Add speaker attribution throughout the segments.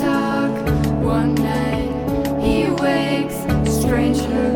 Speaker 1: talk. One night he wakes stranger.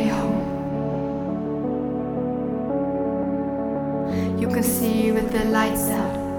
Speaker 1: You can see with the lights out.